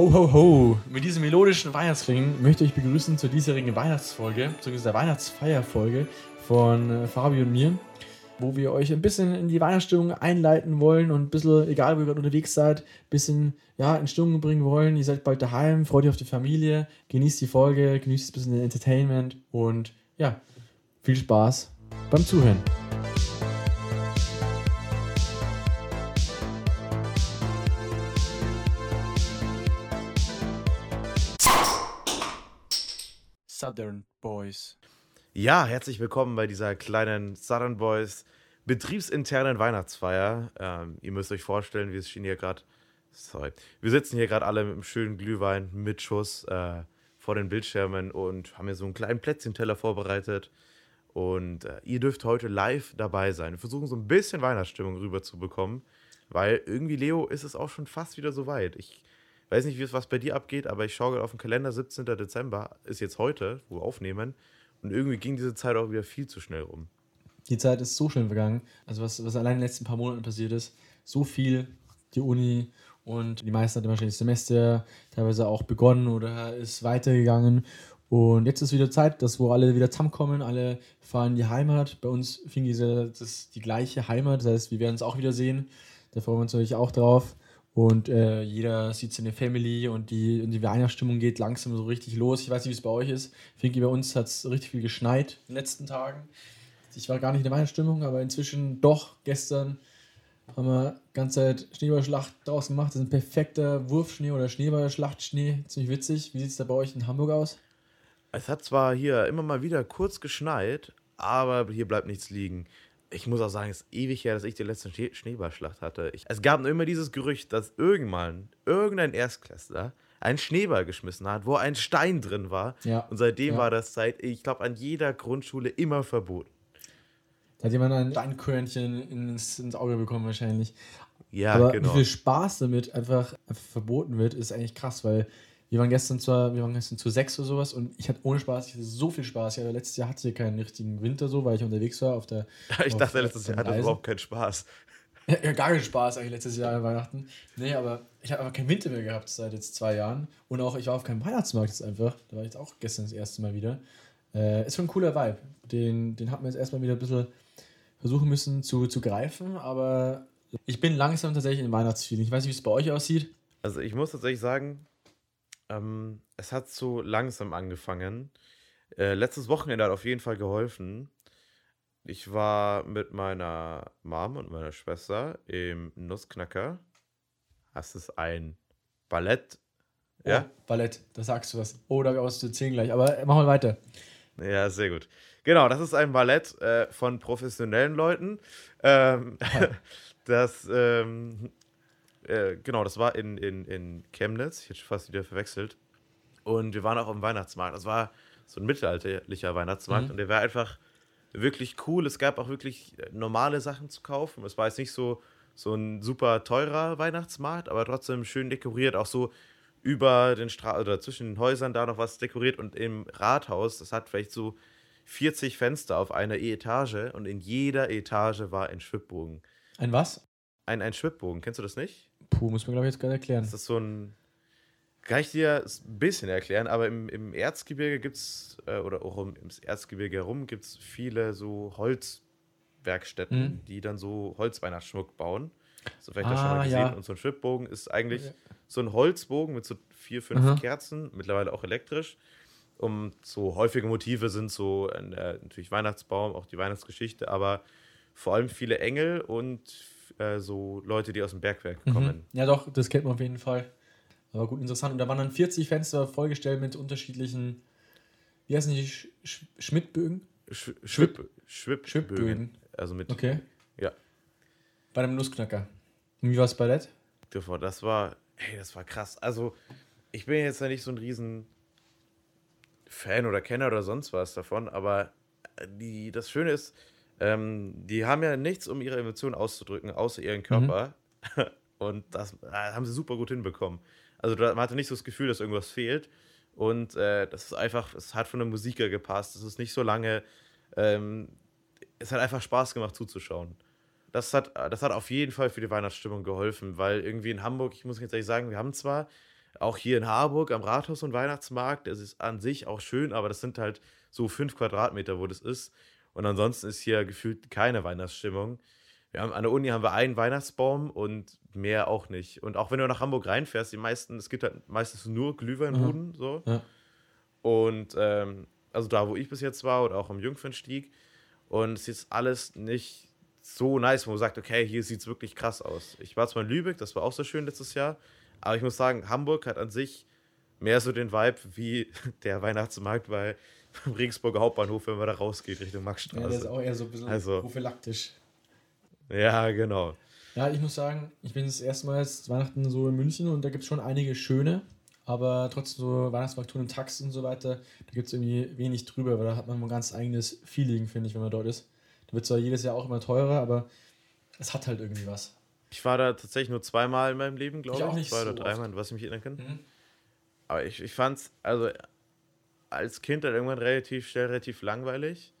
Ho, ho, ho! Mit diesem melodischen Weihnachtsklingen möchte ich begrüßen zur diesjährigen Weihnachtsfolge, beziehungsweise der Weihnachtsfeierfolge von äh, Fabi und mir, wo wir euch ein bisschen in die Weihnachtsstimmung einleiten wollen und ein bisschen, egal wo ihr gerade unterwegs seid, ein bisschen ja, in Stimmung bringen wollen. Ihr seid bald daheim, freut euch auf die Familie, genießt die Folge, genießt ein bisschen Entertainment und ja, viel Spaß beim Zuhören. Southern Boys. Ja, herzlich willkommen bei dieser kleinen Southern Boys betriebsinternen Weihnachtsfeier. Ähm, ihr müsst euch vorstellen, wir stehen hier gerade, sorry, wir sitzen hier gerade alle mit einem schönen Glühwein mit Schuss äh, vor den Bildschirmen und haben hier so einen kleinen Plätzchenteller vorbereitet. Und äh, ihr dürft heute live dabei sein. Wir versuchen so ein bisschen Weihnachtsstimmung rüberzubekommen, weil irgendwie, Leo, ist es auch schon fast wieder so weit. Ich weiß nicht, wie es was bei dir abgeht, aber ich schaue gerade auf den Kalender, 17. Dezember ist jetzt heute, wo wir aufnehmen. Und irgendwie ging diese Zeit auch wieder viel zu schnell rum. Die Zeit ist so schnell vergangen. Also was, was allein in den letzten paar Monaten passiert ist, so viel, die Uni und die meisten hatten wahrscheinlich das Semester teilweise auch begonnen oder ist weitergegangen. Und jetzt ist wieder Zeit, dass wo alle wieder zusammenkommen, alle fahren in die Heimat. Bei uns fing diese, die gleiche Heimat, das heißt, wir werden es auch wieder sehen. Da freuen wir uns natürlich auch drauf. Und äh, jeder sieht seine Family und die, und die Weihnachtsstimmung geht langsam so richtig los. Ich weiß nicht, wie es bei euch ist. Finki, bei uns hat es richtig viel geschneit in den letzten Tagen. Ich war gar nicht in der Weihnachtsstimmung, aber inzwischen doch. Gestern haben wir die ganze Zeit Schneeballschlacht draußen gemacht. Das ist ein perfekter Wurfschnee oder Schneeballschlachtschnee. Ziemlich witzig. Wie sieht es da bei euch in Hamburg aus? Es hat zwar hier immer mal wieder kurz geschneit, aber hier bleibt nichts liegen ich muss auch sagen, es ist ewig her, dass ich die letzte Schnee Schneeballschlacht hatte. Ich, es gab immer dieses Gerücht, dass irgendwann irgendein Erstklässler einen Schneeball geschmissen hat, wo ein Stein drin war. Ja. Und seitdem ja. war das seit, ich glaube, an jeder Grundschule immer verboten. Da hat jemand ein Steinkörnchen ins, ins Auge bekommen, wahrscheinlich. Ja, Aber genau. Wie viel Spaß damit einfach, einfach verboten wird, ist eigentlich krass, weil wir waren gestern zwar, wir waren gestern zu sechs oder sowas und ich hatte ohne Spaß, ich hatte so viel Spaß. Ja, letztes Jahr hatte ich keinen richtigen Winter so, weil ich unterwegs war auf der. ich auf, dachte, letztes Jahr hatte überhaupt keinen Spaß. Ja, gar keinen Spaß eigentlich letztes Jahr an Weihnachten. Nee, aber ich habe einfach keinen Winter mehr gehabt seit jetzt zwei Jahren. Und auch, ich war auf keinem Weihnachtsmarkt jetzt einfach. Da war ich jetzt auch gestern das erste Mal wieder. Äh, ist schon ein cooler Vibe. Den, den hat man jetzt erstmal wieder ein bisschen versuchen müssen zu, zu greifen, aber ich bin langsam tatsächlich in Weihnachtsfeeling. Ich weiß nicht, wie es bei euch aussieht. Also ich muss tatsächlich sagen, ähm, es hat so langsam angefangen. Äh, letztes Wochenende hat auf jeden Fall geholfen. Ich war mit meiner Mom und meiner Schwester im Nussknacker. Das ist ein Ballett. Oh, ja? Ballett, da sagst du was. Oh, da was zu erzählen gleich. Aber machen wir weiter. Ja, sehr gut. Genau, das ist ein Ballett äh, von professionellen Leuten. Ähm, das ähm, äh, genau, das war in, in, in Chemnitz. Ich hätte fast wieder verwechselt. Und wir waren auch am Weihnachtsmarkt. Das war so ein mittelalterlicher Weihnachtsmarkt. Mhm. Und der war einfach wirklich cool. Es gab auch wirklich normale Sachen zu kaufen. Es war jetzt nicht so, so ein super teurer Weihnachtsmarkt, aber trotzdem schön dekoriert. Auch so über den Straßen oder zwischen den Häusern da noch was dekoriert. Und im Rathaus, das hat vielleicht so 40 Fenster auf einer Etage. Und in jeder Etage war ein Schwibbogen. Ein was? Ein, ein Schwibbogen. Kennst du das nicht? Puh, muss man, glaube ich, jetzt gerade erklären. Das ist so ein. Kann ich dir ein bisschen erklären, aber im, im Erzgebirge gibt es, äh, oder auch im, im Erzgebirge herum, gibt es viele so Holzwerkstätten, mhm. die dann so Holzweihnachtsschmuck bauen. So vielleicht ah, das schon mal gesehen. Ja. Und so ein Schwibbogen ist eigentlich ja. so ein Holzbogen mit so vier, fünf Aha. Kerzen, mittlerweile auch elektrisch. Um so häufige Motive sind so äh, natürlich Weihnachtsbaum, auch die Weihnachtsgeschichte, aber vor allem viele Engel und äh, so Leute, die aus dem Bergwerk mhm. kommen. Ja, doch, das kennt man auf jeden Fall. Aber gut, interessant. Und da waren dann 40 Fenster vollgestellt mit unterschiedlichen, wie heißen die, Sch Sch Schmidtbögen? Sch Schwib Schwib Schwibbögen. Also mit. Okay. Ja. Bei einem Nussknacker. Und wie war es Ballett? Das war, hey, das war krass. Also, ich bin jetzt ja nicht so ein riesen Fan oder Kenner oder sonst was davon, aber die, das Schöne ist, ähm, die haben ja nichts, um ihre Emotionen auszudrücken, außer ihren Körper. Mhm. Und das äh, haben sie super gut hinbekommen. Also man hatte nicht so das Gefühl, dass irgendwas fehlt. Und äh, das ist einfach, es hat von der Musik her gepasst. Es ist nicht so lange. Ähm, es hat einfach Spaß gemacht zuzuschauen. Das hat, das hat auf jeden Fall für die Weihnachtsstimmung geholfen, weil irgendwie in Hamburg, ich muss jetzt ehrlich sagen, wir haben zwar auch hier in Harburg am Rathaus und Weihnachtsmarkt, das ist an sich auch schön, aber das sind halt so fünf Quadratmeter, wo das ist. Und ansonsten ist hier gefühlt keine Weihnachtsstimmung. Wir haben, an der Uni haben wir einen Weihnachtsbaum und mehr auch nicht. Und auch wenn du nach Hamburg reinfährst, die meisten, es gibt halt meistens nur Glühweinbuden, mhm. so. Ja. Und ähm, also da, wo ich bis jetzt war oder auch am Jungfernstieg. Und es ist alles nicht so nice, wo man sagt, okay, hier sieht es wirklich krass aus. Ich war zwar in Lübeck, das war auch so schön letztes Jahr, aber ich muss sagen, Hamburg hat an sich mehr so den Vibe wie der Weihnachtsmarkt bei beim Regensburger Hauptbahnhof, wenn man da rausgeht Richtung Maxstraße. Ja, der ist auch eher so ein bisschen also, prophylaktisch. Ja, genau. Ja, ich muss sagen, ich bin das erste Mal jetzt Weihnachten so in München und da gibt es schon einige schöne, aber trotzdem so Weihnachtsmarkttouren und Taxen und so weiter, da gibt es irgendwie wenig drüber, weil da hat man ein ganz eigenes Feeling, finde ich, wenn man dort ist. Da wird zwar jedes Jahr auch immer teurer, aber es hat halt irgendwie was. Ich war da tatsächlich nur zweimal in meinem Leben, glaube ich. Auch nicht Zwei so oder dreimal, was ich mich erinnern kann. Mhm. Aber ich, ich fand es, also als Kind dann irgendwann relativ schnell relativ langweilig.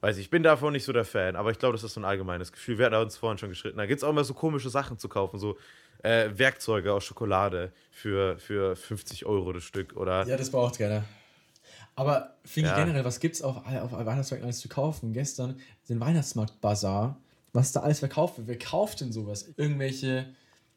Weiß ich, ich bin davon nicht so der Fan, aber ich glaube, das ist so ein allgemeines Gefühl. Wir hatten uns vorhin schon geschritten. Da gibt es auch immer so komische Sachen zu kaufen, so äh, Werkzeuge aus Schokolade für, für 50 Euro das Stück. Oder ja, das braucht keiner. Aber finde ja. ich generell, was gibt es auf, auf Weihnachtsmärkten alles zu kaufen? Gestern den Weihnachtsmarkt-Bazar, was da alles verkauft wird. Wer kauft denn sowas? Irgendwelche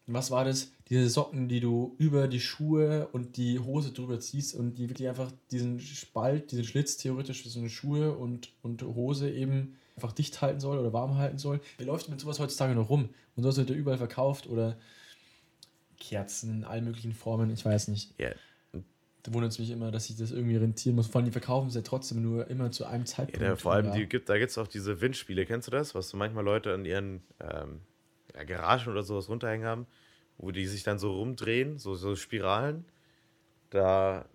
was war das? Diese Socken, die du über die Schuhe und die Hose drüber ziehst und die wirklich einfach diesen Spalt, diesen Schlitz theoretisch für so eine Schuhe und, und Hose eben einfach dicht halten soll oder warm halten soll. Wer läuft mit sowas heutzutage noch rum? Und sowas wird ja überall verkauft oder Kerzen in allen möglichen Formen, ich weiß nicht. Yeah. Da wundert es mich immer, dass ich das irgendwie rentieren muss. Vor allem, die verkaufen es ja trotzdem nur immer zu einem Zeitpunkt. Ja, vor allem, die gibt, da gibt es auch diese Windspiele, kennst du das? Was so manchmal Leute an ihren ähm, ja, Garagen oder sowas runterhängen haben, wo die sich dann so rumdrehen, so, so Spiralen. Da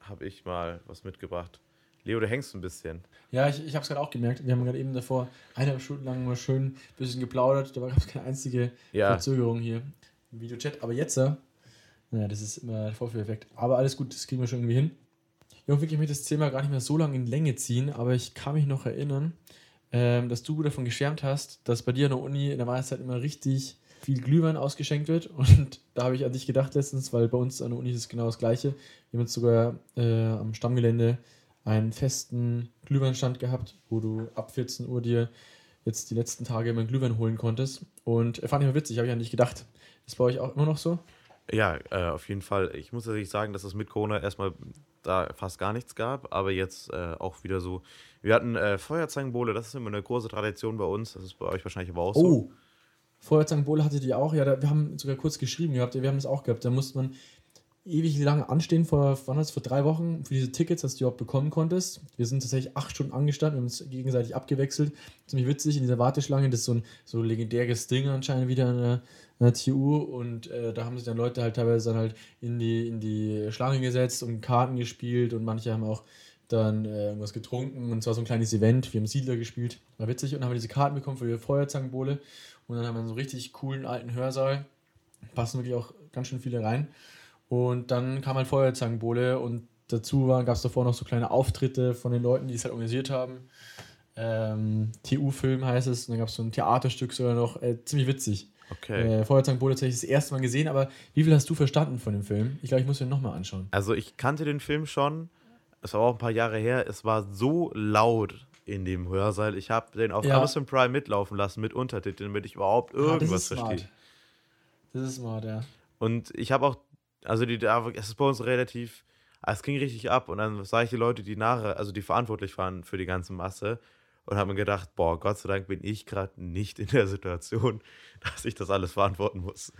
habe ich mal was mitgebracht. Leo, du hängst ein bisschen. Ja, ich, ich habe es gerade auch gemerkt. Wir haben gerade eben davor eineinhalb Stunden lang mal schön ein bisschen geplaudert. Da gab es keine einzige ja. Verzögerung hier im Videochat. Aber jetzt, naja, das ist immer der Vorführeffekt. Aber alles gut, das kriegen wir schon irgendwie hin. Ja, wirklich möchte das Thema gar nicht mehr so lange in Länge ziehen, aber ich kann mich noch erinnern, ähm, dass du davon geschwärmt hast, dass bei dir an der Uni in der Weihnachtszeit immer richtig viel Glühwein ausgeschenkt wird. Und da habe ich an dich gedacht letztens, weil bei uns an der Uni ist es genau das Gleiche. Wir haben jetzt sogar äh, am Stammgelände einen festen Glühweinstand gehabt, wo du ab 14 Uhr dir jetzt die letzten Tage immer Glühwein holen konntest. Und fand ich mal witzig, habe ich an dich gedacht. Ist bei euch auch immer noch so? Ja, äh, auf jeden Fall. Ich muss natürlich sagen, dass es mit Corona erstmal da fast gar nichts gab, aber jetzt äh, auch wieder so. Wir hatten äh, Feuerzangenbowle, das ist immer eine große Tradition bei uns. Das ist bei euch wahrscheinlich aber auch so. Oh, Feuerzangenbowle hattet ihr auch? Ja, da, wir haben sogar kurz geschrieben gehabt, wir haben das auch gehabt. Da musste man ewig lange anstehen, vor, wann vor drei Wochen, für diese Tickets, dass du überhaupt bekommen konntest. Wir sind tatsächlich acht Stunden angestanden, wir haben uns gegenseitig abgewechselt. Ziemlich witzig in dieser Warteschlange, das ist so ein so legendäres Ding anscheinend wieder in der, in der TU und äh, da haben sich dann Leute halt teilweise dann halt in die, in die Schlange gesetzt und Karten gespielt und manche haben auch dann äh, irgendwas getrunken. Und zwar so ein kleines Event, wir haben Siedler gespielt, war witzig. Und haben wir diese Karten bekommen für die Feuerzangenbowle. Und dann haben wir so einen richtig coolen alten Hörsaal, passen wirklich auch ganz schön viele rein und dann kam halt Feuerzangenbowle und dazu gab es davor noch so kleine Auftritte von den Leuten, die es halt organisiert haben. Ähm, TU-Film heißt es, und dann gab es so ein Theaterstück sogar noch, äh, ziemlich witzig. Okay. Äh, Feuerzangenbowle tatsächlich das erste Mal gesehen, aber wie viel hast du verstanden von dem Film? Ich glaube, ich muss den nochmal anschauen. Also ich kannte den Film schon, es war auch ein paar Jahre her, es war so laut in dem Hörsaal. Ich habe den auf ja. Amazon Prime mitlaufen lassen mit Untertiteln, damit ich überhaupt ah, irgendwas ah, verstehe. Das ist smart, ja. Und ich habe auch also die, es ist bei uns relativ, ah, es ging richtig ab und dann sah ich die Leute, die nachher, also die verantwortlich waren für die ganze Masse und habe mir gedacht, boah, Gott sei Dank bin ich gerade nicht in der Situation, dass ich das alles verantworten muss.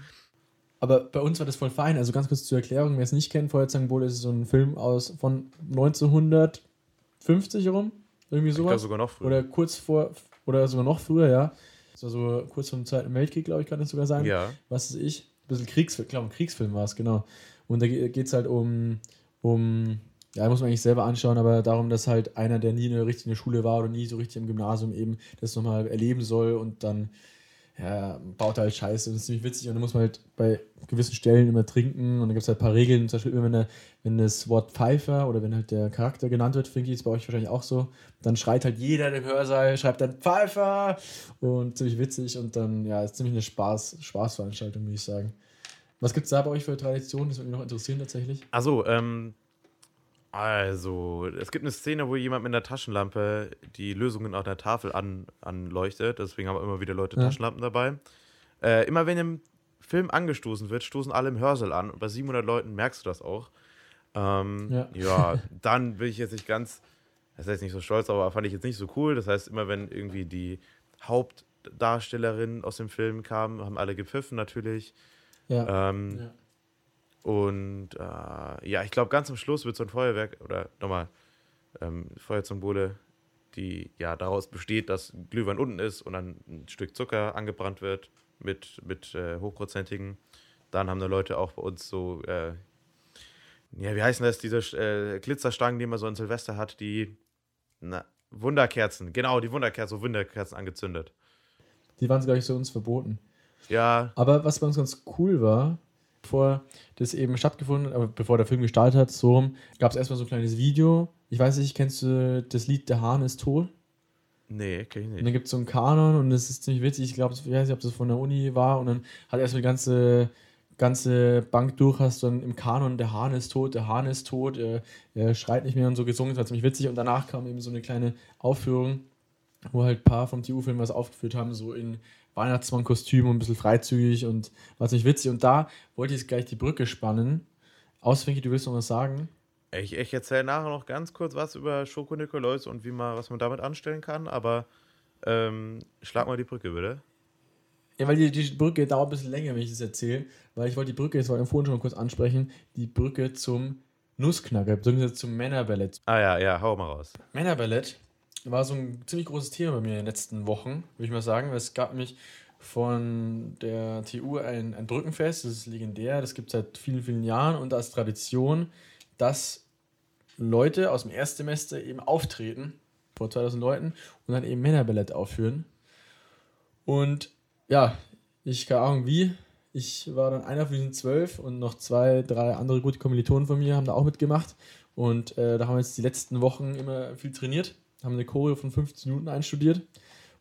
Aber bei uns war das voll fein. Also ganz kurz zur Erklärung, wer es nicht kennt, Feuerzangenbowle ist so ein Film aus von 1950 rum, irgendwie sowas. Ich sogar noch früher. Oder kurz vor, oder sogar noch früher, ja. Das war so kurz vor dem Zweiten Weltkrieg, glaube ich, kann das sogar sein. Ja. Was ist ich? Bisschen Kriegsfilm, ich glaube, Kriegsfilm war es, genau. Und da geht es halt um, um, ja, muss man eigentlich selber anschauen, aber darum, dass halt einer, der nie in der richtigen Schule war oder nie so richtig im Gymnasium eben das nochmal erleben soll und dann ja, baut halt Scheiße und ist ziemlich witzig und dann muss man halt bei gewissen Stellen immer trinken und dann gibt es halt ein paar Regeln, zum Beispiel immer, wenn, der, wenn das Wort Pfeifer oder wenn halt der Charakter genannt wird, finde ich, ist bei euch wahrscheinlich auch so, dann schreit halt jeder im Hörsaal, schreibt dann Pfeifer und ziemlich witzig und dann, ja, ist ziemlich eine Spaß, Spaßveranstaltung, würde ich sagen. Was gibt es da bei euch für Traditionen? Das würde mich noch interessieren tatsächlich. Achso, ähm, also, es gibt eine Szene, wo jemand mit einer Taschenlampe die Lösungen auf der Tafel an, anleuchtet. Deswegen haben immer wieder Leute ja. Taschenlampen dabei. Äh, immer wenn im Film angestoßen wird, stoßen alle im Hörsaal an. Und bei 700 Leuten merkst du das auch. Ähm, ja. ja, dann bin ich jetzt nicht ganz, das heißt nicht so stolz, aber fand ich jetzt nicht so cool. Das heißt, immer wenn irgendwie die Hauptdarstellerin aus dem Film kam, haben alle gepfiffen natürlich. Ja. Ähm, ja. Und äh, ja, ich glaube, ganz am Schluss wird so ein Feuerwerk oder nochmal ähm, Feuerzombole, die ja daraus besteht, dass Glühwein unten ist und dann ein Stück Zucker angebrannt wird mit, mit äh, hochprozentigen. Dann haben da Leute auch bei uns so, äh, ja, wie heißen das, diese äh, Glitzerstangen, die man so an Silvester hat, die na, Wunderkerzen, genau, die Wunderkerzen, so Wunderkerzen angezündet. Die waren, glaube ich, so uns verboten. Ja. Aber was bei uns ganz cool war, bevor das eben stattgefunden hat, bevor der Film gestartet hat, so gab es erstmal so ein kleines Video. Ich weiß nicht, kennst du das Lied Der Hahn ist tot? Nee, kenn ich nicht. Und dann gibt es so einen Kanon und das ist ziemlich witzig. Ich glaube, ich weiß nicht, ob das von der Uni war. Und dann hat erstmal die ganze, ganze Bank durch, hast du dann im Kanon, der Hahn ist tot, der Hahn ist tot, er, er schreit nicht mehr und so gesungen. Das war ziemlich witzig. Und danach kam eben so eine kleine Aufführung, wo halt ein paar vom TU-Film was aufgeführt haben, so in Weihnachtsmann-Kostüm und ein bisschen freizügig und war ziemlich witzig. Und da wollte ich jetzt gleich die Brücke spannen. Auswendig, du willst noch was sagen? Ich, ich erzähle nachher noch ganz kurz was über Schoko Nikolaus und wie man, was man damit anstellen kann, aber ähm, schlag mal die Brücke, bitte. Ja, weil die, die Brücke dauert ein bisschen länger, wenn ich das erzähle, weil ich wollte die Brücke, das war vorhin schon mal kurz ansprechen, die Brücke zum Nussknacker, beziehungsweise zum Männerballett. Ah ja, ja, hau mal raus. Männerballett war so ein ziemlich großes Thema bei mir in den letzten Wochen, würde ich mal sagen. Es gab nämlich von der TU ein, ein Brückenfest, das ist legendär, das gibt es seit vielen, vielen Jahren und als Tradition, dass Leute aus dem Erstsemester eben auftreten, vor 2000 Leuten, und dann eben Männerballett aufführen. Und ja, ich keine Ahnung wie, ich war dann einer von diesen zwölf und noch zwei, drei andere gute Kommilitonen von mir haben da auch mitgemacht. Und äh, da haben wir jetzt die letzten Wochen immer viel trainiert haben eine Choreo von 15 Minuten einstudiert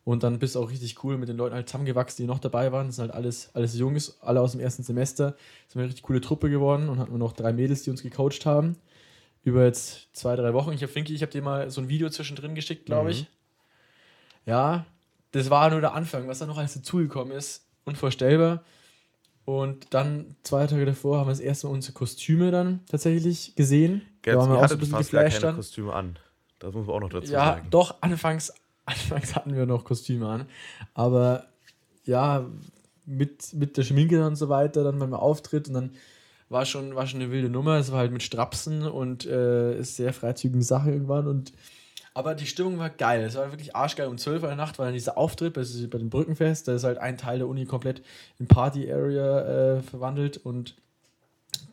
und dann bist du auch richtig cool mit den Leuten halt zusammengewachsen, die noch dabei waren. Das sind halt alles, alles Jungs, alle aus dem ersten Semester. Das ist eine richtig coole Truppe geworden und hatten noch drei Mädels, die uns gecoacht haben. Über jetzt zwei, drei Wochen. Ich habe Finky, ich habe dir mal so ein Video zwischendrin geschickt, glaube mhm. ich. Ja, das war nur der Anfang, was da noch alles dazugekommen ist. Unvorstellbar. Und dann zwei Tage davor haben wir das erste Mal unsere Kostüme dann tatsächlich gesehen. Ganz, da waren wir auch so ein bisschen geflasht dann. Kostüme an. Das muss man auch noch dazu ja, sagen. Ja, doch, anfangs, anfangs hatten wir noch Kostüme an. Aber ja, mit, mit der Schminke und so weiter, dann beim Auftritt und dann war schon, war schon eine wilde Nummer. Es war halt mit Strapsen und äh, ist sehr freizügige Sache irgendwann. Und, aber die Stimmung war geil. Es war wirklich arschgeil. Um 12 Uhr in der Nacht war dann dieser Auftritt bei, bei dem Brückenfest. Da ist halt ein Teil der Uni komplett in Party-Area äh, verwandelt und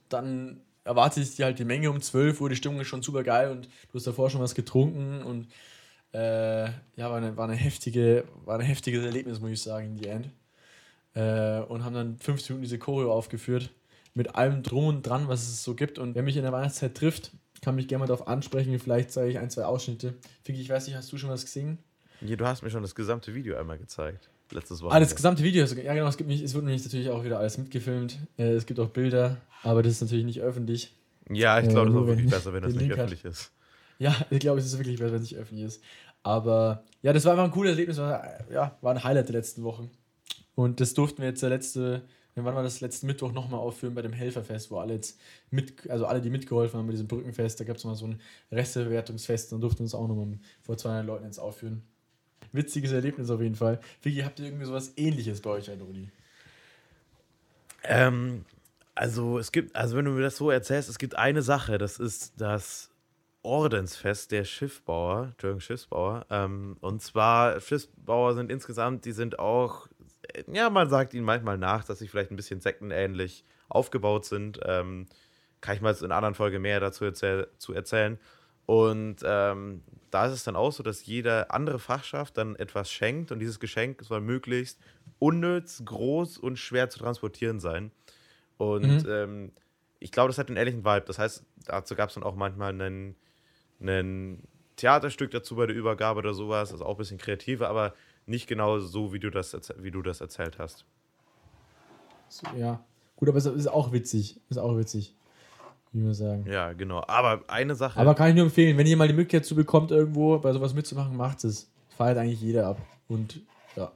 dann erwartet sich halt die Menge um 12 Uhr, die Stimmung ist schon super geil und du hast davor schon was getrunken und äh, ja, war eine, war, eine heftige, ein heftiges Erlebnis, muss ich sagen, in die End. Äh, und haben dann 15 Minuten diese Choreo aufgeführt, mit allem Drum und Dran, was es so gibt. Und wer mich in der Weihnachtszeit trifft, kann mich gerne mal darauf ansprechen, vielleicht zeige ich ein, zwei Ausschnitte. Fiki, ich weiß nicht, hast du schon was gesehen? Ja, du hast mir schon das gesamte Video einmal gezeigt. Letztes Wochenende. Ah, das gesamte Video. Ja, genau. Es, gibt mich, es wird nämlich natürlich auch wieder alles mitgefilmt. Äh, es gibt auch Bilder, aber das ist natürlich nicht öffentlich. Ja, ich glaube, äh, das ist auch wirklich besser, wenn das nicht öffentlich hat. ist. Ja, ich glaube, es ist wirklich besser, wenn es nicht öffentlich ist. Aber ja, das war einfach ein cooles Erlebnis. War, ja, war ein Highlight der letzten Wochen. Und das durften wir jetzt der letzte, wann war das letzten Mittwoch nochmal aufführen bei dem Helferfest, wo alle jetzt mit, also alle, die mitgeholfen haben bei diesem Brückenfest, da gab es mal so ein Restebewertungsfest, dann durften wir uns auch nochmal vor 200 Leuten jetzt aufführen witziges Erlebnis auf jeden Fall. Vicky, habt ihr irgendwie sowas ähnliches bei euch an Uni? Ähm, also es gibt, also wenn du mir das so erzählst, es gibt eine Sache, das ist das Ordensfest der Schiffbauer, Entschuldigung, Schiffsbauer. Ähm, und zwar, Schiffsbauer sind insgesamt, die sind auch, ja, man sagt ihnen manchmal nach, dass sie vielleicht ein bisschen sektenähnlich aufgebaut sind. Ähm, kann ich mal in einer anderen Folge mehr dazu erzähl zu erzählen. Und ähm, da ist es dann auch so, dass jede andere Fachschaft dann etwas schenkt und dieses Geschenk soll möglichst unnütz, groß und schwer zu transportieren sein. Und mhm. ähm, ich glaube, das hat einen ähnlichen Vibe. Das heißt, dazu gab es dann auch manchmal einen, einen Theaterstück dazu bei der Übergabe oder sowas. Ist auch ein bisschen kreativer, aber nicht genau so, wie du das, wie du das erzählt hast. Ja. Gut, aber es ist auch witzig. Ist auch witzig. Wie wir sagen. Ja, genau. Aber eine Sache. Aber kann ich nur empfehlen, wenn ihr mal die Möglichkeit zu bekommt, irgendwo bei sowas mitzumachen, macht es. Feiert eigentlich jeder ab. Und ja.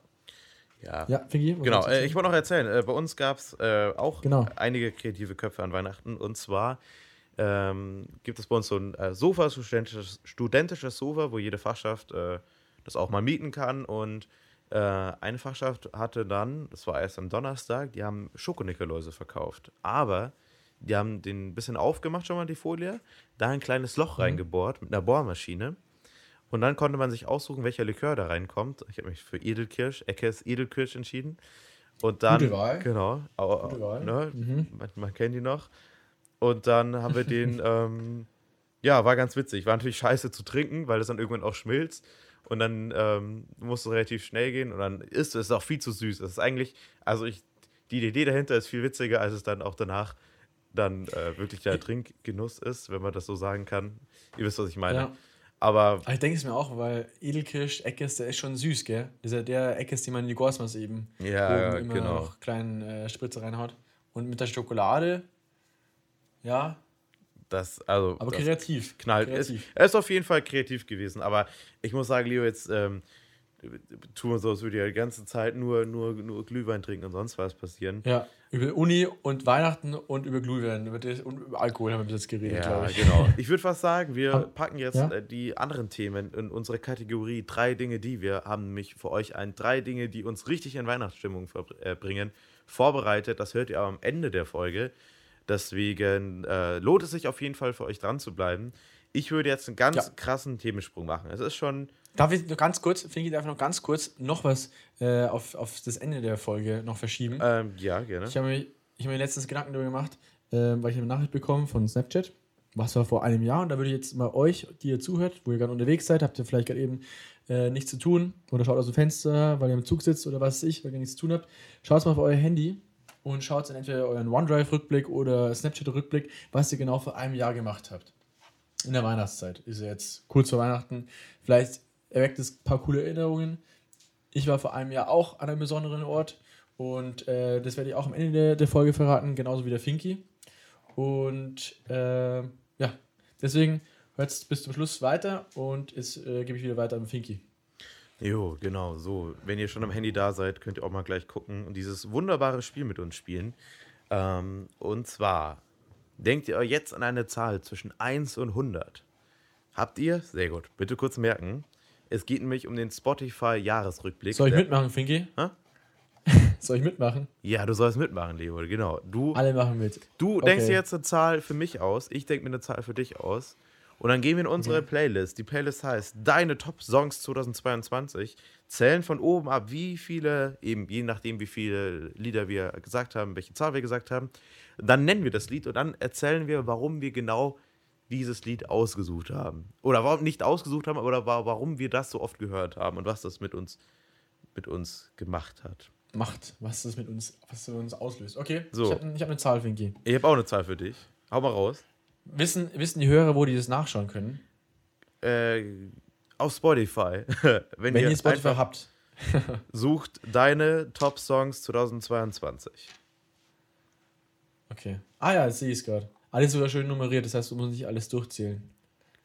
Ja, Ja, Fingi? genau. Äh, ich wollte noch erzählen, äh, bei uns gab es äh, auch Genau. einige kreative Köpfe an Weihnachten. Und zwar ähm, gibt es bei uns so ein äh, Sofa, so studentisches, studentisches Sofa, wo jede Fachschaft äh, das auch mal mieten kann. Und äh, eine Fachschaft hatte dann, das war erst am Donnerstag, die haben Schokonikoläuse verkauft. Aber die haben den ein bisschen aufgemacht, schon mal die Folie, da ein kleines Loch Mhm. reingebohrt mit einer Bohrmaschine. Und dann konnte man sich aussuchen, welcher Likör da reinkommt. Ich habe mich für Edelkirsch, Eckes Edelkirsch entschieden. Und dann, Gute Wahl. genau, au- Gute Wahl. Ne, Mhm. man, man kennt die noch. Und dann haben wir den, ähm, ja, war ganz witzig. War natürlich scheiße zu trinken, weil es dann irgendwann auch schmilzt. Und dann ähm, musste es relativ schnell gehen. Und dann ist es auch viel zu süß. Es ist eigentlich, also ich, die Idee dahinter ist viel witziger, als es dann auch danach dann äh, wirklich der Trinkgenuss ist, wenn man das so sagen kann. Ihr wisst, was ich meine. Ja. Aber Aber ich denke es mir auch, weil Edelkirsch, Eckes, der ist schon süß, gell? Dieser der Eckes, den man in die Gorsmas eben Ja, oben immer genau. noch kleinen äh, Spritzer reinhaut. Und mit der Schokolade, ja, das, also, aber das kreativ. knallt. Kreativ. er ist auf jeden Fall kreativ gewesen, aber ich muss sagen, Leo, jetzt ähm, tun wir so, als würde ja die ganze Zeit nur, nur, nur Glühwein trinken und sonst was passieren. Ja, über Uni und Weihnachten und über Glühwein und über Alkohol haben wir bis jetzt geredet, Ja, ich. genau. Ich würde fast sagen, wir packen jetzt ja? äh, die anderen Themen in unsere Kategorie drei Dinge, die wir haben nämlich für euch ein drei Dinge, die uns richtig in Weihnachtsstimmung äh, bringen, vorbereitet. Das hört ihr am Ende der Folge. Deswegen äh, lohnt es sich auf jeden Fall für euch dran zu bleiben. Ich würde jetzt einen ganz Ja. krassen Themensprung machen. Es ist schon Darf ich noch ganz kurz, Finki, darf ich noch ganz kurz noch was äh, auf, auf das Ende der Folge noch verschieben? ähm, ja gerne. Ich habe mir, ich hab mir letztens Gedanken darüber gemacht, äh, weil ich eine Nachricht bekommen von Snapchat. Was war vor einem Jahr? Und da würde ich jetzt mal euch, die ihr zuhört, wo ihr gerade unterwegs seid, habt ihr vielleicht gerade eben äh, nichts zu tun oder schaut aus dem Fenster, weil ihr im Zug sitzt oder was weiß ich, weil ihr nichts zu tun habt. Schaut mal auf euer Handy und schaut in entweder euren OneDrive-Rückblick oder Snapchat-Rückblick, was ihr genau vor einem Jahr gemacht habt. In der Weihnachtszeit. Ist ja jetzt kurz vor Weihnachten. Vielleicht erweckt es ein paar coole Erinnerungen. Ich war vor einem Jahr auch an einem besonderen Ort und äh, das werde ich auch am Ende der, der Folge verraten, genauso wie der Finky. Und äh, ja, deswegen hört es bis zum Schluss weiter und jetzt äh, gebe ich wieder weiter an Finky. Jo, genau, so. Wenn ihr schon am Handy da seid, könnt ihr auch mal gleich gucken und dieses wunderbare Spiel mit uns spielen. Ähm, und zwar, denkt ihr jetzt an eine Zahl zwischen 1 und 100? Habt ihr? Sehr gut. Bitte kurz merken. Es geht nämlich um den Spotify-Jahresrückblick. Soll ich mitmachen, Finky? Hä? Soll ich mitmachen? Ja, du sollst mitmachen, Leo, genau. Du, Alle machen mit. du Okay. denkst dir jetzt eine Zahl für mich aus, ich denke mir eine Zahl für dich aus. Und dann gehen wir in unsere Playlist. Die Playlist heißt Deine Top-Songs 2022. Zählen von oben ab, wie viele, eben je nachdem, wie viele Lieder wir gesagt haben, welche Zahl wir gesagt haben. Dann nennen wir das Lied und dann erzählen wir, warum wir genau dieses Lied ausgesucht haben. Oder warum nicht ausgesucht haben, aber wa- warum wir das so oft gehört haben und was das mit uns, mit uns gemacht hat. Macht, was das mit uns, was das mit uns auslöst. Okay, So. ich habe hab eine Zahl, Finky. Ich habe auch eine Zahl für dich. Hau mal raus. Wissen, wissen die Hörer, wo die das nachschauen können? Äh, auf Spotify. Wenn, Wenn ihr ihr Spotify habt. sucht deine Top-Songs 2022. Okay. Ah ja, jetzt sehe ich es gerade. Alles sogar schön nummeriert, das heißt, du musst nicht alles durchzählen.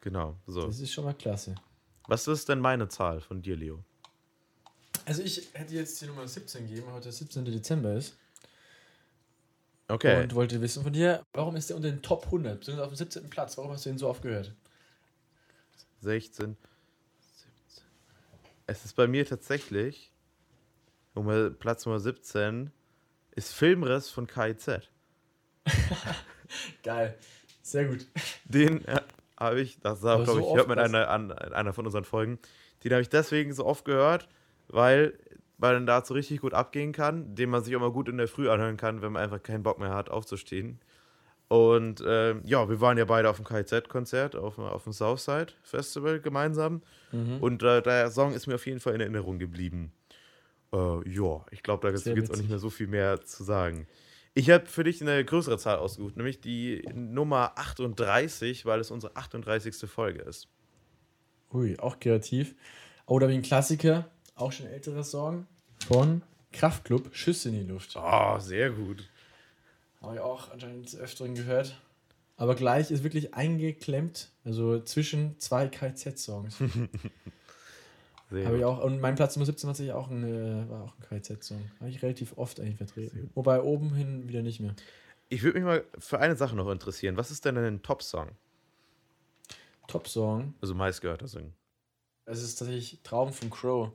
Genau, so. Das ist schon mal klasse. Was ist denn meine Zahl von dir, Leo? Also ich hätte jetzt die Nummer 17 gegeben, heute der 17. Dezember ist. Okay. Und wollte wissen von dir, warum ist der unter den Top 100, beziehungsweise auf dem 17. Platz? Warum hast du ihn so oft gehört? 16, 17. Es ist bei mir tatsächlich, Nummer, Platz Nummer 17, ist Filmriss von KIZ. Geil. Sehr gut. Den äh, habe ich, das glaube so ich, hört man in einer, an, in einer von unseren Folgen, den habe ich deswegen so oft gehört, weil, weil dann dazu richtig gut abgehen kann, den man sich auch mal gut in der Früh anhören kann, wenn man einfach keinen Bock mehr hat, aufzustehen. Und ähm, ja, wir waren ja beide auf dem KIZ-Konzert, auf, dem- auf dem Southside Festival gemeinsam. Mhm. Und äh, der Song ist mir auf jeden Fall in Erinnerung geblieben. Äh, ja, ich glaube, da gibt es auch nicht mehr so viel mehr zu sagen. Ich habe für dich eine größere Zahl ausgesucht, nämlich die Nummer 38, weil es unsere 38. Folge ist. Ui, auch kreativ. Oh, da habe ich einen Klassiker, auch schon älterer Song von Kraftklub, Schüsse in die Luft. Oh, sehr gut. Habe ich auch anscheinend des Öfteren gehört. Aber gleich ist wirklich eingeklemmt, also zwischen zwei KZ-Songs. Habe ich auch, und mein Platz Nummer 17 hatte ich auch ein, war auch ein KZ-Song. Habe ich relativ oft eigentlich vertreten. Wobei oben hin wieder nicht mehr. Ich würde mich mal für eine Sache noch interessieren. Was ist denn ein Top-Song? Top-Song? Also meistgehörter Song. Es ist tatsächlich Traum von Crow.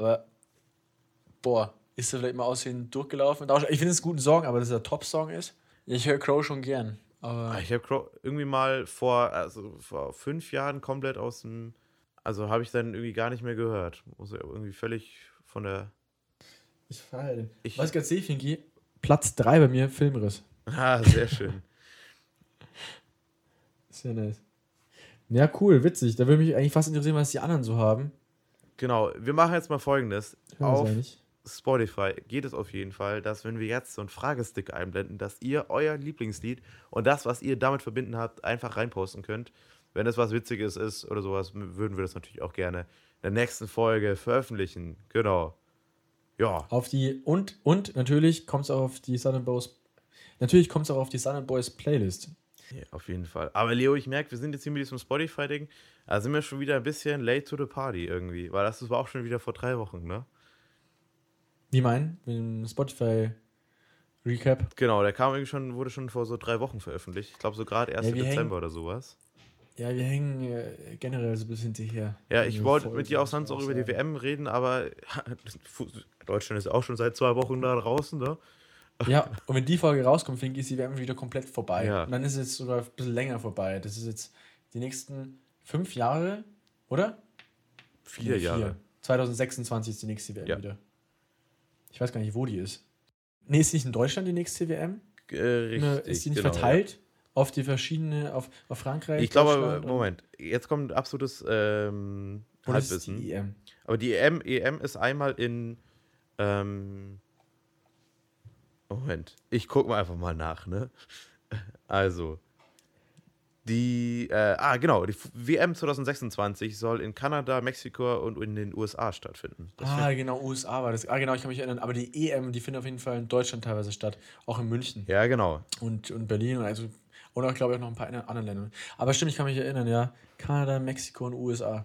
Aber, boah, ist er vielleicht mal aussehen durchgelaufen? Ich finde es einen guten Song, aber dass er Top-Song ist. Ich höre Crow schon gern. Aber Ah, Ich habe Crow irgendwie mal vor, also vor fünf Jahren komplett aus dem. Also habe ich dann irgendwie gar nicht mehr gehört. Muss ja irgendwie völlig von der. ich feiere den. Ich- Was gerade sehe, Finki, Platz 3 bei mir, Filmriss. Ah, sehr schön. Sehr nice. Ja, cool, witzig. Da würde mich eigentlich fast interessieren, was die anderen so haben. Genau, wir machen jetzt mal folgendes. Auf. Spotify geht es auf jeden Fall, dass wenn wir jetzt so einen Fragestick einblenden, dass ihr euer Lieblingslied und das, was ihr damit verbinden habt, einfach reinposten könnt. Wenn es was Witziges ist oder sowas, würden wir das natürlich auch gerne in der nächsten Folge veröffentlichen. Genau. Ja. Auf die, und, und natürlich kommt es auch auf die Sun Boys, natürlich kommt es auch auf die Sun Boys Playlist. Ja, auf jeden Fall. Aber Leo, ich merke, wir sind jetzt hier mit diesem Spotify-Ding. Da sind wir schon wieder ein bisschen late to the party irgendwie. Weil das war auch schon wieder vor drei Wochen, ne? Wie mein? Mit dem Spotify Recap. Genau, der kam irgendwie schon, wurde schon vor so drei Wochen veröffentlicht. Ich glaube so gerade 1. Ja, Dezember hängen- oder sowas. Ja, wir hängen äh, generell so ein bisschen hinterher. Ja, ich Also wollte mit dir auch sonst auch über die. WM reden, aber Deutschland ist auch schon seit zwei Wochen da draußen, ne? Ja, und wenn die Folge rauskommt, finde ich, ist die WM wieder komplett vorbei. Ja. Und dann ist es sogar ein bisschen länger vorbei. Das ist jetzt die nächsten fünf Jahre, oder? Vier Nee, Jahre. 2026 ist die nächste WM Ja. wieder. Ich weiß gar nicht, wo die ist. Nee, ist nicht in Deutschland die nächste WM? Äh, Ne, richtig. ist die nicht genau, verteilt auf die verschiedene, auf, auf Ja. Frankreich? Ich glaube, Moment, jetzt kommt absolutes ähm, Halbwissen. die EM? Aber die EM, EM ist einmal in. Ähm, Moment, ich gucke mal einfach mal nach, ne? Also, die. Äh, ah, genau, die WM 2026 soll in Kanada, Mexiko und in den USA stattfinden. Das Ah, genau, USA war das. Ah, genau, ich kann mich erinnern. Aber die EM, die findet auf jeden Fall in Deutschland teilweise statt. Auch in München ja, genau. und, und Berlin und also. Und auch, glaube ich, auch noch ein paar anderen Ländern. Aber stimmt, ich kann mich erinnern, ja. Kanada, Mexiko und USA.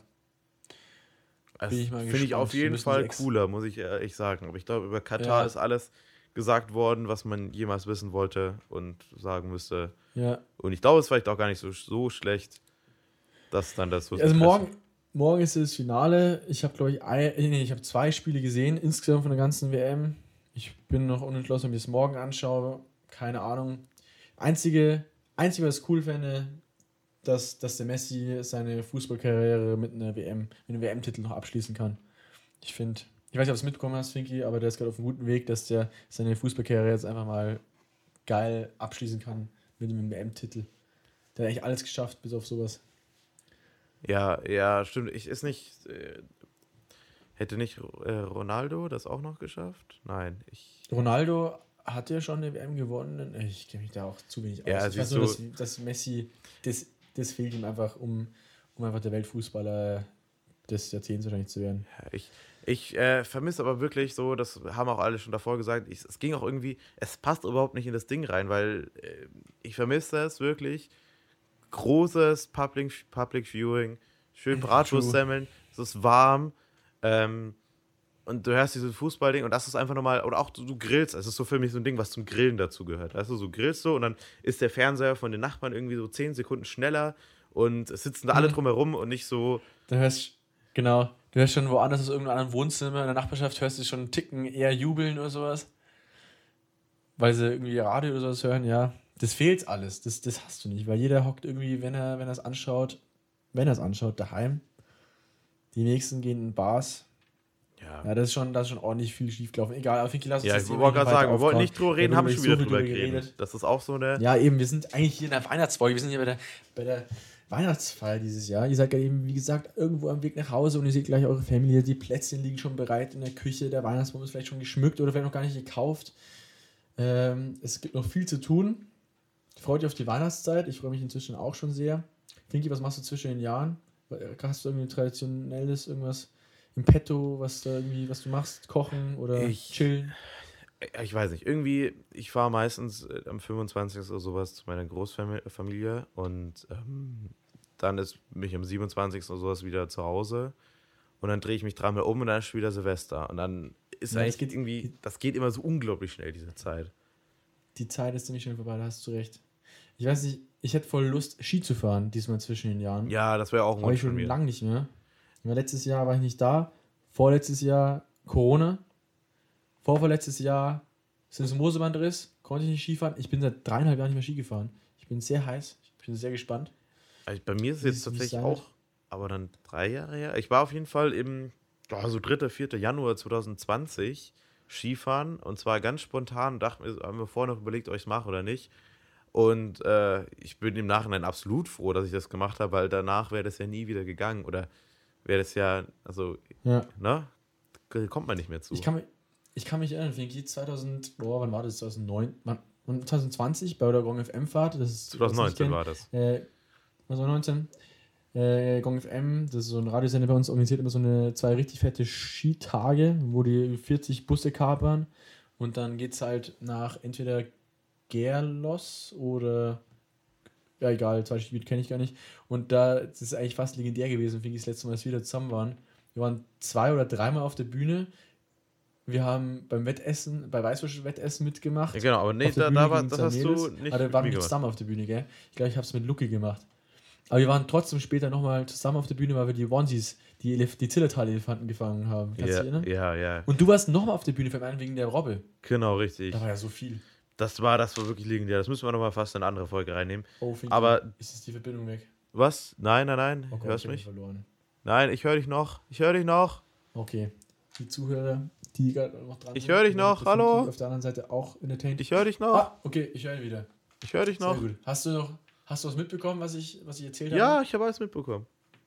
Bin Finde ich auf jeden Fall cooler, muss ich ehrlich sagen. Aber ich glaube, über Katar Ja. ist alles gesagt worden, was man jemals wissen wollte und sagen müsste. Ja. Und ich glaube, es ist vielleicht auch gar nicht so, so schlecht, dass dann das so Also morgen, morgen ist das Finale. Ich habe, glaube ich, ein, nee, ich habe zwei Spiele gesehen, insgesamt von der ganzen WM. Ich bin noch unentschlossen, ob ich es morgen anschaue. Keine Ahnung. Einzige, einzige was ich cool fände, dass, dass der Messi seine Fußballkarriere mit einer WM, mit einem WM-Titel noch abschließen kann. Ich finde, ich weiß nicht, ob du es mitbekommen hast, Finky, aber der ist gerade auf einem guten Weg, dass der seine Fußballkarriere jetzt einfach mal geil abschließen kann mit einem WM-Titel. Der hat eigentlich alles geschafft, bis auf sowas. Ja, ja, stimmt. Ich ist nicht. Äh, hätte nicht äh, Ronaldo das auch noch geschafft? Nein, ich. Ronaldo hat ja schon eine WM gewonnen. Ich kenne mich da auch zu wenig aus. Ja, ich weiß nur, dass, dass Messi, das, das fehlt ihm einfach, um, um einfach der Weltfußballer des Jahrzehnts wahrscheinlich zu werden. Ja, ich ich äh, vermisse aber wirklich so, das haben auch alle schon davor gesagt, ich, es ging auch irgendwie, es passt überhaupt nicht in das Ding rein, weil äh, ich vermisse es wirklich. Großes Public, Public Viewing, schön Bratwurstsemmeln, es ist warm ähm, und du hörst dieses Fußballding und das ist einfach nochmal, oder auch du, du grillst, es ist so für mich so ein Ding, was zum Grillen dazu gehört. Weißt du, so grillst du und dann ist der Fernseher von den Nachbarn irgendwie so 10 Sekunden schneller und es sitzen da alle Mhm. drumherum und nicht so, Du hörst, genau, du hörst schon woanders aus irgendeinem anderen Wohnzimmer in der Nachbarschaft, hörst du schon einen Ticken eher jubeln oder sowas. Weil sie irgendwie Radio oder sowas hören, ja. Das fehlt alles. Das, das hast du nicht, weil jeder hockt irgendwie, wenn er wenn es anschaut, wenn er es anschaut, daheim. Die nächsten gehen in Bars. ja, Ja, das ist schon, das ist schon ordentlich viel schiefgelaufen. Egal, auf jeden Fall lass uns Ja, ich wollte gerade sagen, wir wollten nicht drüber reden, haben haben wir schon wieder so drüber drüber geredet. Das ist auch so eine. Ja, eben, wir sind eigentlich hier in der Weihnachtsfolge. Wir sind hier bei der, bei der Weihnachtsfeier dieses Jahr. Ihr seid ja eben, wie gesagt, irgendwo am Weg nach Hause und ihr seht gleich eure Familie. Die Plätzchen liegen schon bereit in der Küche. Der Weihnachtsbaum ist vielleicht schon geschmückt oder vielleicht noch gar nicht gekauft. Ähm, es gibt noch viel zu tun. Freut euch auf die Weihnachtszeit. Ich freue mich inzwischen auch schon sehr. Finki, was machst du zwischen den Jahren? Hast du irgendwie traditionelles, irgendwas im Petto, was da irgendwie, was du machst? Kochen oder Ich- chillen? ich weiß nicht, irgendwie, ich fahre meistens äh, am 25. oder sowas zu meiner Großfamilie und ähm, dann ist mich am 27. oder sowas wieder zu Hause und dann drehe ich mich dreimal um und dann ist wieder Silvester und dann ist eigentlich das irgendwie, das geht immer so unglaublich schnell, diese Zeit. Die Zeit ist ziemlich schnell vorbei, da hast du recht. Ich weiß nicht, ich hätte voll Lust, Ski zu fahren, diesmal zwischen den Jahren. Ja, das wäre auch ein Aber ich schon lange nicht mehr. Letztes Jahr war ich nicht da, vorletztes Jahr Corona, vorvorletztes Jahr Syndesmosebandriss, konnte ich nicht Skifahren. Ich bin seit dreieinhalb Jahren nicht mehr Ski gefahren. Ich bin sehr heiß, ich bin sehr gespannt. Also bei mir ist es jetzt tatsächlich auch, aber dann drei Jahre her. Ich war auf jeden Fall im, oh, so 3., 4. Januar 2020 Skifahren und zwar ganz spontan, dachte mir, haben wir vorher noch überlegt, ob ich es mache oder nicht. Und äh, ich bin im Nachhinein absolut froh, dass ich das gemacht habe, weil danach wäre das ja nie wieder gegangen. Oder wäre das ja, also, ja. ne? Kommt man nicht mehr zu. Ich kann, mich, ich kann mich erinnern, Finky, 2000, boah, wann war das? 2009? 2020 bei der Gong FM-Fahrt. 2019 war das. Äh, 2019. Äh, Gong FM, das ist so ein Radiosender bei uns, organisiert immer so eine zwei richtig fette Skitage, wo die 40 Busse kapern. Und dann geht es halt nach entweder Gerlos oder ja egal, zwei Gebiet kenne ich gar nicht. Und da das ist eigentlich fast legendär gewesen, finde ich, das letzte Mal, als wir wieder zusammen waren. Wir waren zwei oder dreimal auf der Bühne. Wir haben beim Wettessen, bei Weißwurst Wettessen mitgemacht. Ja, genau, aber nee, da, da war, das hast du nicht. Aber da waren wir zusammen auf der Bühne, gell? Ich glaube, ich habe es mit Lucky gemacht. Aber wir waren trotzdem später nochmal zusammen auf der Bühne, weil wir die Onesies, die, Elef die Zillertal-Elefanten gefangen haben. Kannst ja, du dich erinnern? Ja, ja. Und du warst nochmal auf der Bühne, vor allem wegen der Robbe. Genau, richtig. Da war ja so viel. Das war, das war wirklich legendär. Das müssen wir nochmal fast in eine andere Folge reinnehmen. Oh, Aber ist jetzt die Verbindung weg? Was? Nein, nein, nein. Okay, Hörst du mich? Verloren. Nein, ich höre dich noch. Ich höre dich noch. Okay. Die Zuhörer, die gerade noch dran Ich höre dich noch. Hallo. Auf der anderen Seite auch entertained. Ich höre dich noch. Ah, okay, ich höre ihn wieder. Ich höre dich noch. Sehr gut. Hast du noch, hast du was mitbekommen, was ich, was ich erzählt habe? Ja, ich habe alles mitbekommen.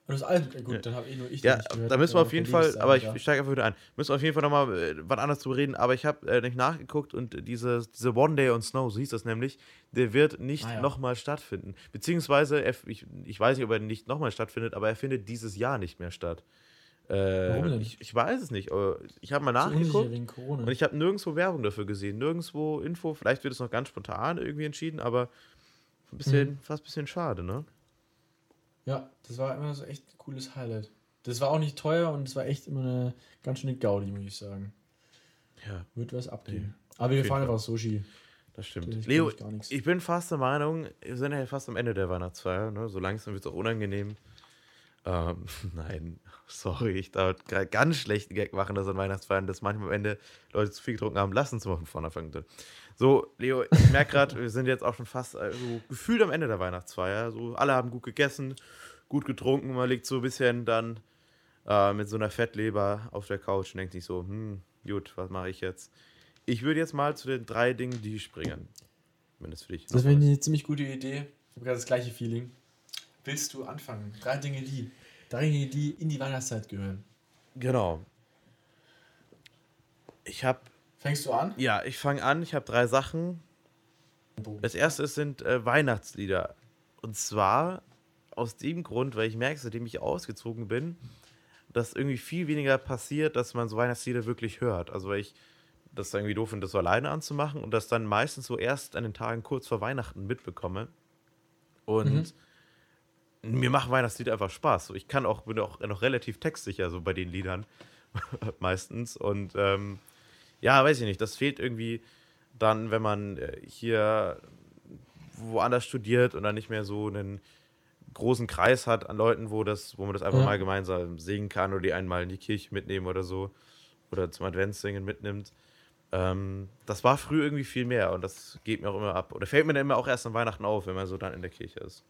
Das alles, gut, ja. dann habe eh nur ich Ja, gehört, da müssen wir auf jeden Fall, aber ich, ich steige einfach wieder ein. Müssen wir auf jeden Fall nochmal äh, was anderes zu reden, aber ich habe äh, nicht nachgeguckt und diese, diese One Day on Snow, so hieß das nämlich, der wird nicht ah, ja. nochmal stattfinden. Beziehungsweise, er, ich, ich weiß nicht, ob er nicht nochmal stattfindet, aber er findet dieses Jahr nicht mehr statt. Äh, Warum denn? Ich, ich, weiß es nicht. Ich habe mal nachgeguckt und ich habe nirgendwo Werbung dafür gesehen, nirgendwo Info. Vielleicht wird es noch ganz spontan irgendwie entschieden, aber ein bisschen, hm. fast ein bisschen schade, ne? Ja, das war immer so echt ein cooles Highlight. Das war auch nicht teuer und es war echt immer eine ganz schöne Gaudi, muss ich sagen. Ja. Wird was abgehen. Nee. Aber wir fahren einfach Sushi. Das stimmt. Das Leo, ich, ich, bin fast der Meinung, wir sind ja fast am Ende der Weihnachtsfeier. Ne? So langsam wird es auch unangenehm. Ähm, nein, sorry, ich darf gerade ganz schlechten Gag machen, dass an Weihnachtsfeiern, dass manchmal am Ende Leute zu viel getrunken haben, lassen zu machen von Anfang an. So, Leo, ich merke gerade, wir sind jetzt auch schon fast also, gefühlt am Ende der Weihnachtsfeier. So, alle haben gut gegessen, gut getrunken. Man liegt so ein bisschen dann äh, mit so einer Fettleber auf der Couch und denkt sich so, hm, gut, was mache ich jetzt? Ich würde jetzt mal zu den drei Dingen, die springen. Wenn das für dich. Das wäre eine ziemlich gute Idee. Ich habe gerade das gleiche Feeling. Willst du anfangen? Drei Dinge, die. Drei Dinge, die in die Weihnachtszeit gehören. Genau. Ich habe Fängst du an? Ja, ich fange an. Ich habe drei Sachen. Das erste sind äh, Weihnachtslieder. Und zwar aus dem Grund, weil ich merke, seitdem ich ausgezogen bin, dass irgendwie viel weniger passiert, dass man so Weihnachtslieder wirklich hört. Also weil ich das irgendwie doof finde, das so alleine anzumachen und das dann meistens so erst an den Tagen kurz vor Weihnachten mitbekomme. Und mhm. Mir machen Weihnachtslieder einfach Spaß. Ich kann auch, bin auch noch relativ textsicher so bei den Liedern meistens. Und ähm, ja, weiß ich nicht, das fehlt irgendwie dann, wenn man äh, hier woanders studiert und dann nicht mehr so einen großen Kreis hat an Leuten, wo das, wo man das einfach ja. mal gemeinsam singen kann oder die einmal in die Kirche mitnehmen oder so oder zum Adventssingen mitnimmt. Ähm, das war früher irgendwie viel mehr und das geht mir auch immer ab. Oder fällt mir dann immer auch erst an Weihnachten auf, wenn man so dann in der Kirche ist.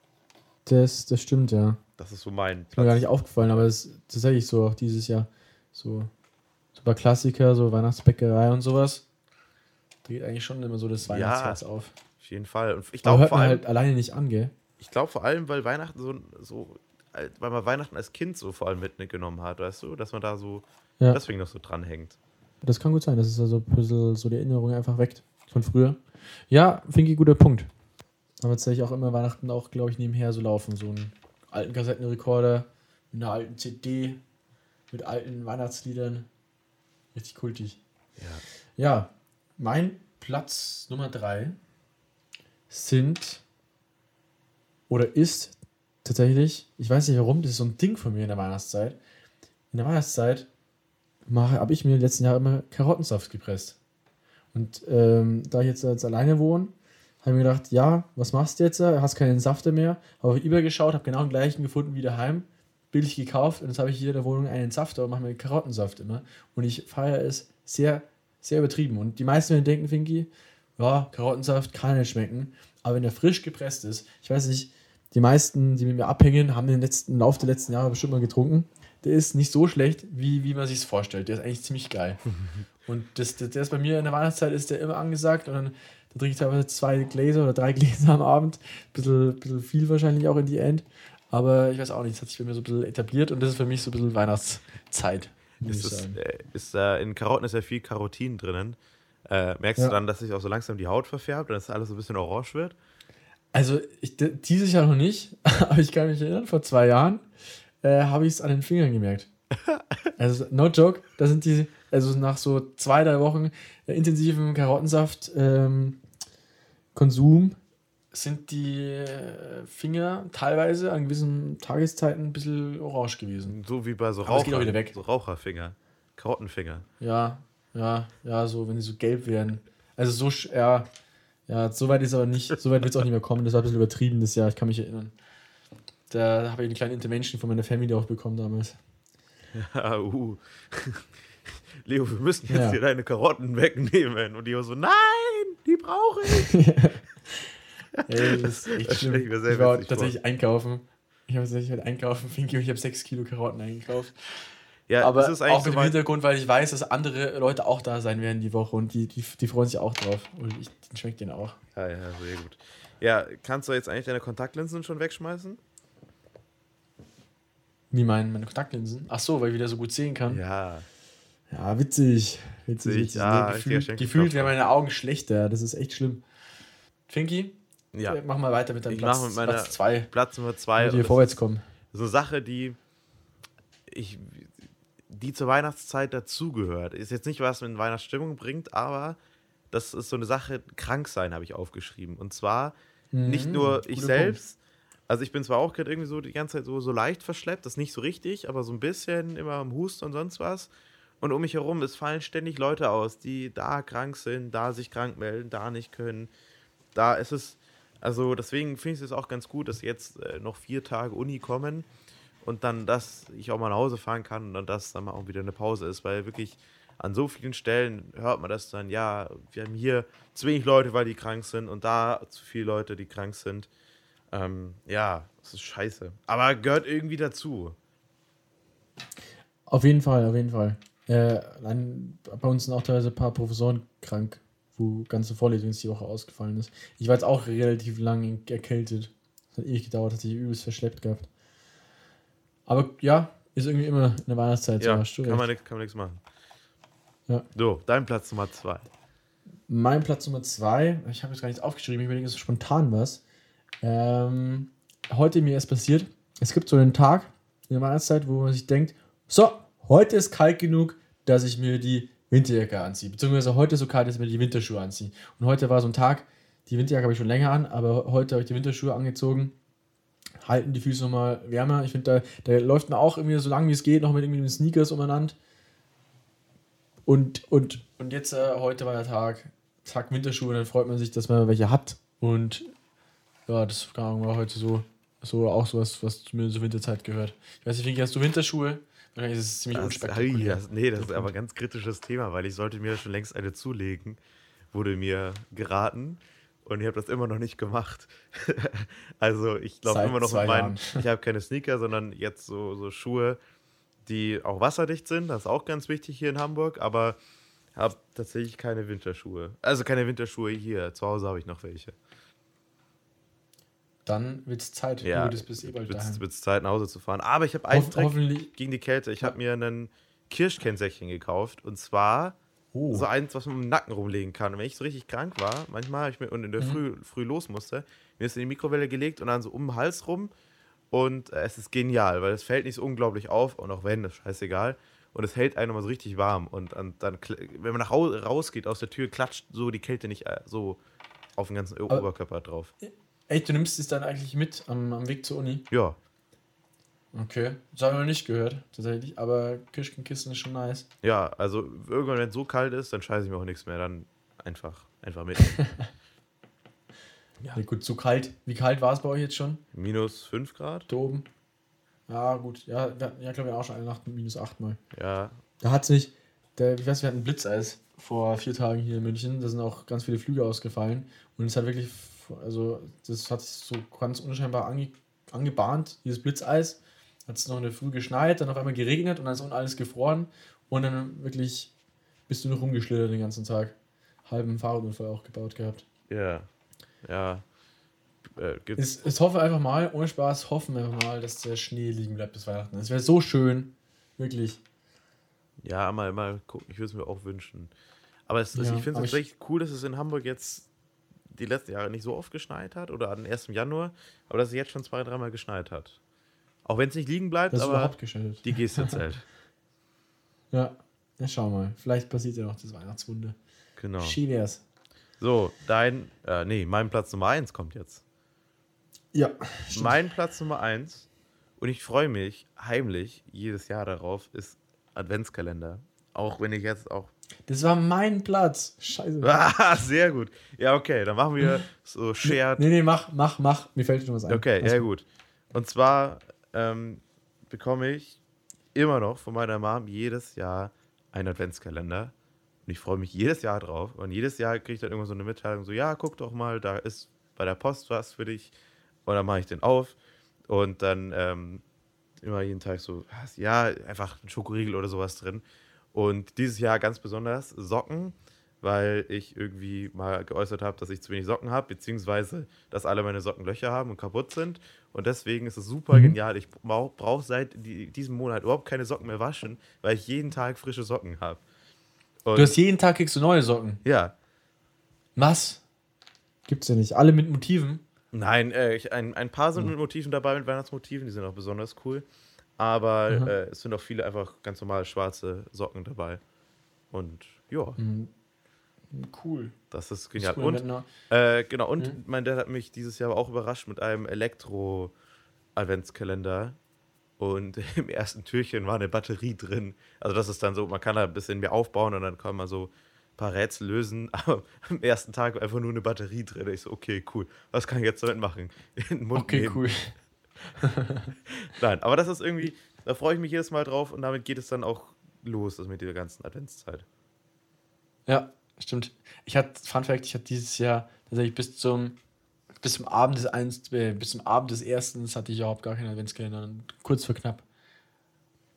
Das, das stimmt, ja. Das ist so mein Platz. Mir gar nicht aufgefallen, aber es ist tatsächlich so auch dieses Jahr. So super Klassiker, so Weihnachtsbäckerei und sowas. Da geht eigentlich schon immer so das Weihnachtsherz ja, auf. Auf jeden Fall. Und ich glaube vor allem halt alleine nicht an, gell? Ich glaube vor allem, weil Weihnachten so, so, weil man Weihnachten als Kind so vor allem mitgenommen hat, weißt du, dass man da so ja. deswegen noch so dranhängt. Das kann gut sein, dass es also so die Erinnerung einfach weckt von früher. Ja, finde ich guter Punkt. Aber tatsächlich auch immer Weihnachten auch, glaube ich, nebenher so laufen. So einen alten Kassettenrekorder mit einer alten CD, mit alten Weihnachtsliedern. Richtig kultig. Ja. Ja, Mein Platz Nummer drei sind oder ist tatsächlich, ich weiß nicht warum, das ist so ein Ding von mir in der Weihnachtszeit. In der Weihnachtszeit habe ich mir in den letzten Jahren immer Karottensaft gepresst. Und ähm, da ich jetzt, jetzt alleine wohne, habe mir gedacht, ja, was machst du jetzt? Hast keinen Safter mehr. Habe auf eBay geschaut, habe genau den gleichen gefunden wie daheim. Billig gekauft und jetzt habe ich hier in der Wohnung einen Safter und mache mir Karottensaft immer. Und ich feiere es sehr, sehr übertrieben. Und die meisten werden denken, Finky, ja, Karottensaft kann nicht schmecken. Aber wenn er frisch gepresst ist, ich weiß nicht, die meisten, die mit mir abhängen, haben den letzten, im Laufe der letzten Jahre bestimmt mal getrunken. Der ist nicht so schlecht, wie, wie man sich es vorstellt. Der ist eigentlich ziemlich geil. und das, das, der ist bei mir in der Weihnachtszeit ist der immer angesagt und dann da trinke ich teilweise zwei Gläser oder drei Gläser am Abend. Bisschen, bisschen viel wahrscheinlich auch in die End. Aber ich weiß auch nicht, das hat sich bei mir so ein bisschen etabliert und das ist für mich so ein bisschen Weihnachtszeit. Ist, das, äh, ist äh, in Karotten ist ja viel Karotin drinnen. Äh, merkst ja. du dann, dass sich auch so langsam die Haut verfärbt und dass alles so ein bisschen orange wird? Also, ich, dieses Jahr noch nicht, aber ich kann mich erinnern, vor zwei Jahren äh, habe ich es an den Fingern gemerkt. also, no joke, da sind die, also nach so zwei, drei Wochen äh, intensiven Karottensaft-Konsum ähm, sind die äh, Finger teilweise an gewissen Tageszeiten ein bisschen orange gewesen. So wie bei so, Raucher, wieder weg. so Raucherfinger, Karottenfinger. Ja, ja, ja, so, wenn die so gelb werden. Also so, ja, ja, so weit ist aber nicht, so weit wird es auch nicht mehr kommen. Das war ein bisschen übertrieben das Jahr, ich kann mich erinnern. Da habe ich eine kleine Intervention von meiner Familie auch bekommen damals. Ja, uh. Leo, wir müssen jetzt ja. hier deine Karotten wegnehmen. Und Leo so, nein, die brauche ich. Ey, das ist echt das schlimm. Ich, ich war tatsächlich vor. einkaufen. Ich habe tatsächlich halt einkaufen, Finky, und ich habe 6 Kilo Karotten eingekauft. Ja, aber das ist eigentlich auch mit dem Hintergrund, weil ich weiß, dass andere Leute auch da sein werden die Woche und die, die, die freuen sich auch drauf. Und ich, den schmeckt denen auch. Ja, ja, sehr gut. Ja, kannst du jetzt eigentlich deine Kontaktlinsen schon wegschmeißen? Wie meinen meine Kontaktlinsen? Ach so, weil ich wieder so gut sehen kann. Ja. Ja, witzig. Witzig, witzig. Ja, nee, gefühlt gefühlt werden meine Augen schlechter. Das ist echt schlimm. Finky? Ja. Mach mal weiter mit deinem ich Platz, mit Platz 2. Platz Nummer 2. hier vorwärts kommen. So eine Sache, die ich, die zur Weihnachtszeit dazugehört. Ist jetzt nicht, was mit Weihnachtsstimmung bringt, aber das ist so eine Sache, krank sein, habe ich aufgeschrieben. Und zwar mhm, nicht nur ich selbst. Also ich bin zwar auch gerade irgendwie so die ganze Zeit so, so leicht verschleppt, das ist nicht so richtig, aber so ein bisschen immer am Husten und sonst was. Und um mich herum, es fallen ständig Leute aus, die da krank sind, da sich krank melden, da nicht können. Da ist es, also deswegen finde ich es auch ganz gut, dass jetzt äh, noch vier Tage Uni kommen und dann, dass ich auch mal nach Hause fahren kann und dann, dass dann mal auch wieder eine Pause ist, weil wirklich an so vielen Stellen hört man das dann, ja, wir haben hier zu wenig Leute, weil die krank sind und da zu viele Leute, die krank sind. Ähm, ja, das ist scheiße. Aber gehört irgendwie dazu. Auf jeden Fall, auf jeden Fall. Äh, bei uns sind auch teilweise ein paar Professoren krank, wo ganze Vorlesungen die Woche ausgefallen ist. Ich war jetzt auch relativ lang erkältet. Das hat ewig gedauert, hat sich übelst verschleppt gehabt. Aber ja, ist irgendwie immer eine Weihnachtszeit. Ja, so, kann, man, kann man nichts machen. Ja. So, dein Platz Nummer zwei. Mein Platz Nummer zwei, ich habe jetzt gar nichts aufgeschrieben, ich überlege, es ist spontan was. Ähm, heute mir erst passiert. Es gibt so einen Tag in der Weihnachtszeit, wo man sich denkt, so, heute ist kalt genug, dass ich mir die Winterjacke anziehe. Beziehungsweise heute ist so kalt, dass ich mir die Winterschuhe anziehe. Und heute war so ein Tag, die Winterjacke habe ich schon länger an, aber heute habe ich die Winterschuhe angezogen. Halten die Füße nochmal wärmer. Ich finde, da, da läuft man auch irgendwie so lange wie es geht, noch mit irgendwie Sneakers umeinander. Und, und, und jetzt, äh, heute war der Tag, Tag Winterschuhe, dann freut man sich, dass man welche hat. Und ja, das war heute so, so auch sowas, was mir zur Winterzeit gehört. Ich weiß nicht, wie hast du Winterschuhe? Wahrscheinlich ist es ziemlich das, unspektakulär. Das, nee, das ist aber ein ganz kritisches Thema, weil ich sollte mir schon längst eine zulegen, wurde mir geraten und ich habe das immer noch nicht gemacht. also ich glaube immer noch mit meinen, ich habe keine Sneaker, sondern jetzt so, so Schuhe, die auch wasserdicht sind. Das ist auch ganz wichtig hier in Hamburg, aber habe tatsächlich keine Winterschuhe. Also keine Winterschuhe hier. Zu Hause habe ich noch welche dann wird es Zeit. Ja, du bis eh bald wird es Zeit, nach Hause zu fahren. Aber ich habe einen Trick hoffentlich. gegen die Kälte. Ich ja. habe mir einen Kirschkennsäckchen gekauft. Und zwar oh. so eins, was man im Nacken rumlegen kann. Und wenn ich so richtig krank war, manchmal ich mir und in der mhm. Früh, früh los musste, mir ist in die Mikrowelle gelegt und dann so um den Hals rum. Und äh, es ist genial, weil es fällt nicht so unglaublich auf. Und auch wenn, das ist scheißegal. und es hält einen immer so richtig warm. Und, und dann, wenn man nach Hause rausgeht aus der Tür, klatscht so die Kälte nicht äh, so auf den ganzen Aber, Oberkörper drauf. Echt, du nimmst es dann eigentlich mit am, am Weg zur Uni? Ja. Okay, das habe ich noch nicht gehört, tatsächlich. Aber Kirschenkissen ist schon nice. Ja, also irgendwann, wenn es so kalt ist, dann scheiße ich mir auch nichts mehr. Dann einfach, einfach mit. ja. gut, zu kalt. Wie kalt war es bei euch jetzt schon? Minus 5 Grad. Da oben. Ja, gut. Ja, wir ja glaube ich, auch schon eine Nacht mit minus 8 mal. Ja. Da hat es nicht. Der, ich weiß, wir hatten Blitzeis vor vier Tagen hier in München. Da sind auch ganz viele Flüge ausgefallen. Und es hat wirklich, also das hat sich so ganz unscheinbar ange, angebahnt, dieses Blitzeis hat es noch in der Früh geschneit, dann auf einmal geregnet und dann ist unten alles gefroren und dann wirklich bist du noch rumgeschlittert den ganzen Tag. Halben Fahrradunfall auch gebaut gehabt. Ja, ja. Äh, ich, ich hoffe einfach mal, ohne Spaß, hoffen wir einfach mal, dass der Schnee liegen bleibt bis Weihnachten. Das wäre so schön. Wirklich. Ja, mal, mal gucken. Ich würde es mir auch wünschen. Aber es, ja, ich finde es tatsächlich cool, dass es in Hamburg jetzt die letzten Jahre nicht so oft geschneit hat oder an 1. Januar, aber dass es jetzt schon zwei, dreimal geschneit hat. Auch wenn es nicht liegen bleibt, das aber die Geste zählt. ja, na schau mal. Vielleicht passiert ja noch das Weihnachtswunder. Genau. Ski wär's. So, dein, äh, nee, mein Platz Nummer 1 kommt jetzt. Ja. Stimmt. Mein Platz Nummer 1, und ich freue mich heimlich jedes Jahr darauf, ist Adventskalender. Auch wenn ich jetzt auch. Das war mein Platz. Scheiße. Ah, sehr gut. Ja, okay, dann machen wir so Shared. Nee, nee, mach, mach, mach. Mir fällt schon was ein. Okay, ja, gut. Und zwar ähm, bekomme ich immer noch von meiner Mom jedes Jahr einen Adventskalender. Und ich freue mich jedes Jahr drauf. Und jedes Jahr kriege ich dann irgendwann so eine Mitteilung: so, ja, guck doch mal, da ist bei der Post was für dich. Und dann mache ich den auf. Und dann ähm, immer jeden Tag so, ja, einfach ein Schokoriegel oder sowas drin. Und dieses Jahr ganz besonders Socken weil ich irgendwie mal geäußert habe, dass ich zu wenig Socken habe, beziehungsweise dass alle meine Socken Löcher haben und kaputt sind. Und deswegen ist es super mhm. genial. Ich brauche seit diesem Monat überhaupt keine Socken mehr waschen, weil ich jeden Tag frische Socken habe. Du hast jeden Tag kriegst du neue Socken. Ja. Was? Gibt's ja nicht. Alle mit Motiven? Nein, äh, ich, ein, ein paar sind mhm. mit Motiven dabei, mit Weihnachtsmotiven, die sind auch besonders cool. Aber mhm. äh, es sind auch viele einfach ganz normale schwarze Socken dabei. Und ja. Mhm. Cool. Das ist genial. Das ist und, äh, genau, und mhm. mein Dad hat mich dieses Jahr auch überrascht mit einem Elektro-Adventskalender. Und im ersten Türchen war eine Batterie drin. Also, das ist dann so, man kann da ein bisschen mehr aufbauen und dann kann man so ein paar Rätsel lösen. Aber am ersten Tag war einfach nur eine Batterie drin. Ich so, okay, cool. Was kann ich jetzt damit machen? Okay, nehmen. cool. Nein, aber das ist irgendwie, da freue ich mich jedes Mal drauf und damit geht es dann auch los, also mit dieser ganzen Adventszeit. Ja, Stimmt. Ich hatte, Fun Fact, ich hatte dieses Jahr tatsächlich bis zum, bis zum Abend des eins, äh, bis zum Abend des ersten hatte ich überhaupt gar keinen Adventskalender. Kurz vor knapp.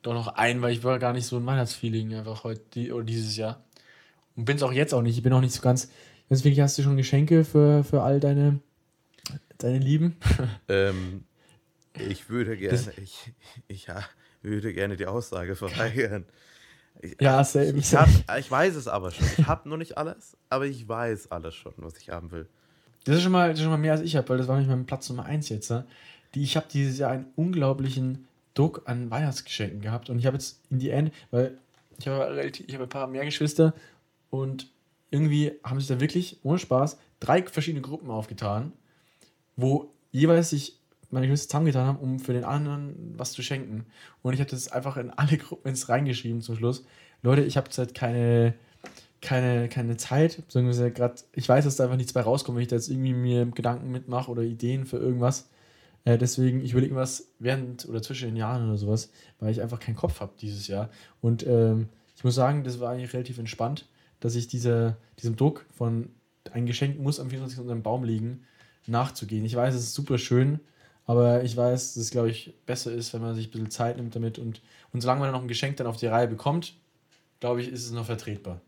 Doch noch ein, weil ich war gar nicht so ein Weihnachtsfeeling einfach heute die, oder dieses Jahr. Und bin es auch jetzt auch nicht. Ich bin auch nicht so ganz. Deswegen hast du schon Geschenke für, für all deine, deine Lieben? Ähm, ich würde gerne, das, ich, ich ja, würde gerne die Aussage verweigern. Ich, ja, same. Ich, hab, ich weiß es aber schon. Ich habe noch nicht alles, aber ich weiß alles schon, was ich haben will. Das ist schon mal, ist schon mal mehr als ich habe, weil das war nicht mein Platz Nummer 1 jetzt. Ne? Die, ich habe dieses Jahr einen unglaublichen Druck an Weihnachtsgeschenken gehabt und ich habe jetzt in die End, weil ich habe ich habe ein paar mehr Geschwister und irgendwie haben sich da wirklich, ohne Spaß, drei verschiedene Gruppen aufgetan, wo jeweils sich meine Geschwister zusammengetan haben, um für den anderen was zu schenken. Und ich habe das einfach in alle Gruppen ins reingeschrieben zum Schluss. Leute, ich habe jetzt keine, keine, keine Zeit, beziehungsweise gerade, ich weiß, dass da einfach nichts bei rauskommt, wenn ich da jetzt irgendwie mir Gedanken mitmache oder Ideen für irgendwas. Äh, deswegen, ich will irgendwas während oder zwischen den Jahren oder sowas, weil ich einfach keinen Kopf habe dieses Jahr. Und ähm, ich muss sagen, das war eigentlich relativ entspannt, dass ich diese, diesem Druck von ein Geschenk muss am 24. unter dem Baum liegen, nachzugehen. Ich weiß, es ist super schön, aber ich weiß, dass es, glaube ich, besser ist, wenn man sich ein bisschen Zeit nimmt damit. Und, und solange man noch ein Geschenk dann auf die Reihe bekommt, glaube ich, ist es noch vertretbar.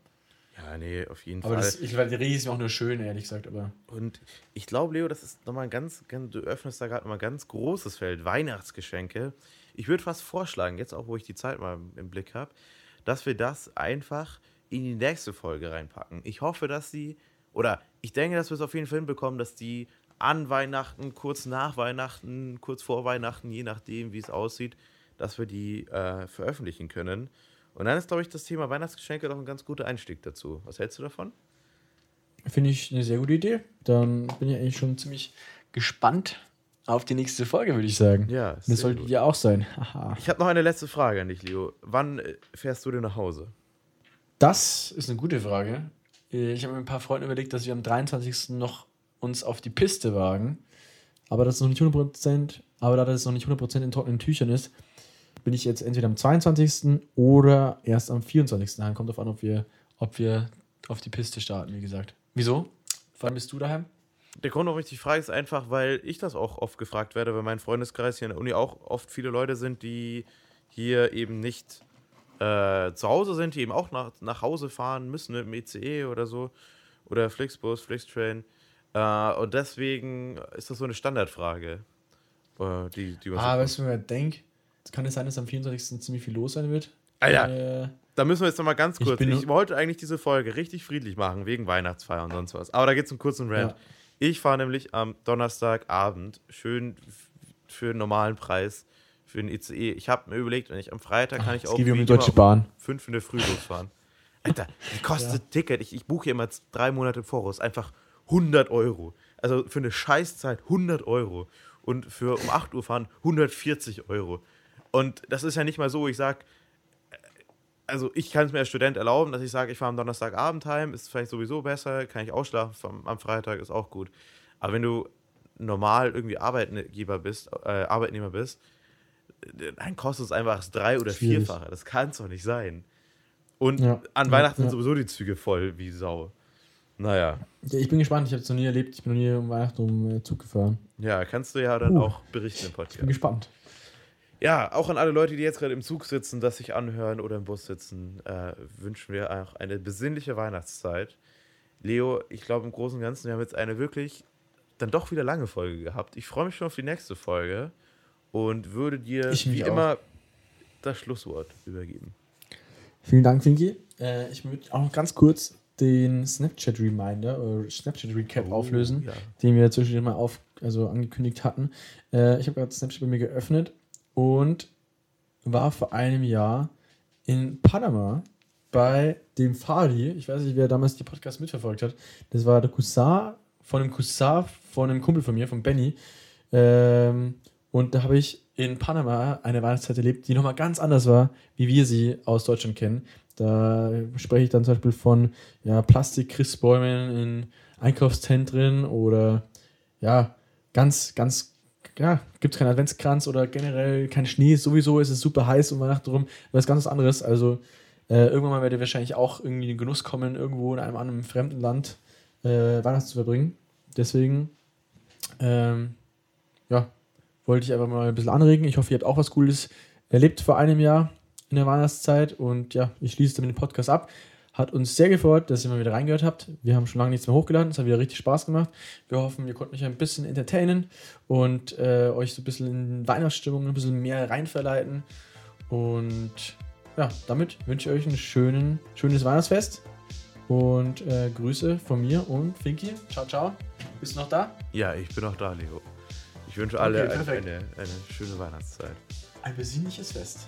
Ja, nee, auf jeden aber Fall. Das, ich, die Rede ist mir auch nur schön, ehrlich gesagt. Aber. Und ich glaube, Leo, das ist nochmal ein ganz, ganz du öffnest da gerade nochmal ein ganz großes Feld, Weihnachtsgeschenke. Ich würde fast vorschlagen, jetzt auch, wo ich die Zeit mal im Blick habe, dass wir das einfach in die nächste Folge reinpacken. Ich hoffe, dass sie, oder ich denke, dass wir es auf jeden Fall hinbekommen, dass die an Weihnachten, kurz nach Weihnachten, kurz vor Weihnachten, je nachdem, wie es aussieht, dass wir die äh, veröffentlichen können. Und dann ist, glaube ich, das Thema Weihnachtsgeschenke doch ein ganz guter Einstieg dazu. Was hältst du davon? Finde ich eine sehr gute Idee. Dann bin ich eigentlich schon ziemlich gespannt auf die nächste Folge, würde ich sagen. Ja, das sollte gut. ja auch sein. Haha. Ich habe noch eine letzte Frage an dich, Leo. Wann äh, fährst du denn nach Hause? Das ist eine gute Frage. Ich habe mit ein paar Freunden überlegt, dass wir am 23. noch uns auf die Piste wagen. Aber das ist noch nicht 100%, aber da das noch nicht 100% in trockenen Tüchern ist, bin ich jetzt entweder am 22. oder erst am 24. daheim. Kommt auf an, ob wir, ob wir auf die Piste starten, wie gesagt. Wieso? Wann bist du daheim? Der Grund, warum ich dich frage, ist einfach, weil ich das auch oft gefragt werde, weil mein Freundeskreis hier an der Uni auch oft viele Leute sind, die hier eben nicht äh, zu Hause sind, die eben auch nach, nach Hause fahren müssen mit dem ECE oder so. Oder Flixbus, Flixtrain. Äh, und deswegen ist das so eine Standardfrage, äh, die, die man so Ah, weißt du, wenn man denkt, kann es sein, dass am 24. ziemlich viel los sein wird? Alter. Äh, Da müssen wir jetzt noch mal ganz Ich kurz. Ich, nur- wollte eigentlich diese Folge richtig friedlich machen, wegen Weihnachtsfeier und sonst was. Aber da geht es einen kurzen Rant. Ja. Ich fahre nämlich am Donnerstagabend schön für einen normalen Preis für den ICE. Ich habe mir überlegt, wenn ich am Freitag kann ich es auch um die Deutsche Bahn. fünf in der Früh losfahren. Alter, die kostet Ticket. Ich, ich buche hier immer drei Monate im Voraus. Einfach 100 Euro. Also für eine Scheißzeit 100 Euro. Und für um 8 Uhr fahren 140 Euro. Und das ist ja nicht mal so, ich sag, äh, also ich kann es mir als Student erlauben, dass ich sage, ich fahre am Donnerstagabend heim, ist vielleicht sowieso besser, kann ich ausschlafen am, am Freitag, ist auch gut. Aber wenn du normal irgendwie Arbeitgeber bist, äh, Arbeitnehmer bist, äh, dann kostet es einfach das drei- oder Schwierig. vierfache. Das kann es doch nicht sein. Und Ja, an Weihnachten ja. sind sowieso die Züge voll wie Sau. Naja, Ja, ich bin gespannt, ich habe es noch nie erlebt. Ich bin noch nie um Weihnachten um äh, Zug gefahren. ja, kannst du ja dann Uh, auch berichten im Ich bin Podcast. gespannt. Ja, auch an alle Leute, die jetzt gerade im Zug sitzen, das sich anhören oder im Bus sitzen, äh, wünschen wir auch eine besinnliche Weihnachtszeit. Leo, ich glaube im Großen und Ganzen, wir haben jetzt eine wirklich dann doch wieder lange Folge gehabt. Ich freue mich schon auf die nächste Folge und würde dir wie auch. immer das Schlusswort übergeben. Vielen Dank, Finki. Äh, ich würde auch noch ganz kurz den Snapchat-Reminder oder Snapchat-Recap Oh, auflösen, ja. den wir zwischendurch mal auf, also angekündigt hatten. Äh, ich habe gerade Snapchat bei mir geöffnet und war vor einem Jahr in Panama bei dem Fadi. Ich weiß nicht, wer damals die Podcast mitverfolgt hat. Das war der Cousin von einem Cousin von einem Kumpel von mir, von Benny. Ähm, und da habe ich in Panama eine Weihnachtszeit erlebt, die nochmal ganz anders war, wie wir sie aus Deutschland kennen. Da spreche ich dann zum Beispiel von ja, Plastik-Christbäumen in Einkaufszentren oder ja, ganz, ganz, ja, gibt es keinen Adventskranz oder generell kein Schnee. Sowieso ist es super heiß um Weihnachten rum, was ganz was anderes. Also äh, irgendwann mal werde ich wahrscheinlich auch irgendwie in den Genuss kommen, irgendwo in einem anderen fremden Land äh, Weihnachten zu verbringen. Deswegen, ähm, ja, wollte ich einfach mal ein bisschen anregen. Ich hoffe, ihr habt auch was Cooles erlebt vor einem Jahr in der Weihnachtszeit. Und ja, ich schließe damit den Podcast ab. Hat uns sehr gefreut, dass ihr mal wieder reingehört habt. Wir haben schon lange nichts mehr hochgeladen. Es hat wieder richtig Spaß gemacht. Wir hoffen, wir konnten euch ein bisschen entertainen und äh, euch so ein bisschen in Weihnachtsstimmung ein bisschen mehr reinverleiten. Und ja, damit wünsche ich euch ein schönen, schönes Weihnachtsfest. Und äh, Grüße von mir und Finky. Ciao, ciao. Bist du noch da? Ja, ich bin auch da, Leo. Ich wünsche alle Okay, eine, eine, eine schöne Weihnachtszeit. Ein besinnliches Fest.